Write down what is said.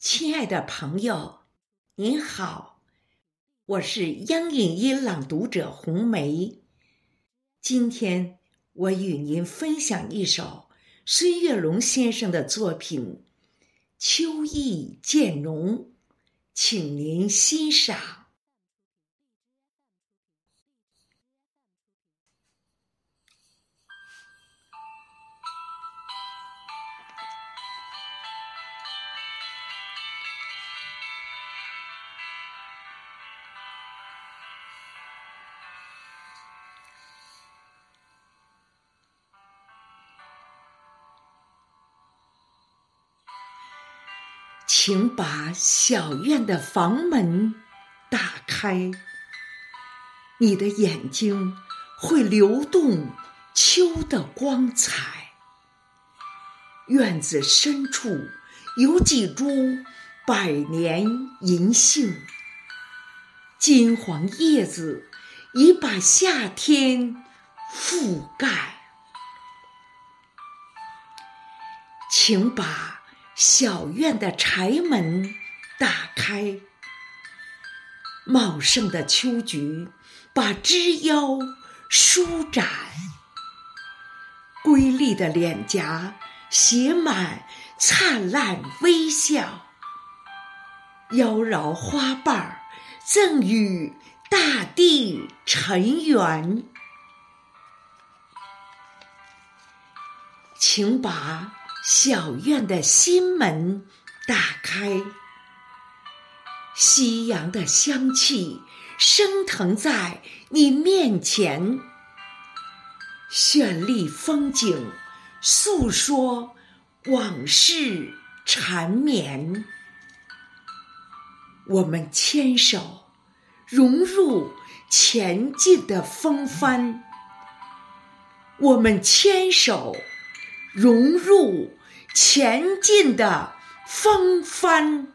亲爱的朋友，您好，我是央影音朗读者红梅。今天我与您分享一首孙月龙先生的作品《秋意渐浓》，请您欣赏。请把小院的房门打开，你的眼睛会流动秋的光彩。院子深处有几株百年银杏，金黄叶子已把夏天覆盖。请把。小院的柴门打开，茂盛的秋菊把枝腰舒展，瑰丽的脸颊写满灿烂微笑，妖娆花瓣儿赠予大地尘缘，请把。小院的心门打开，夕阳的香气升腾在你面前，绚丽风景诉说往事缠绵。我们牵手，融入前进的风帆。我们牵手。融入前进的风帆。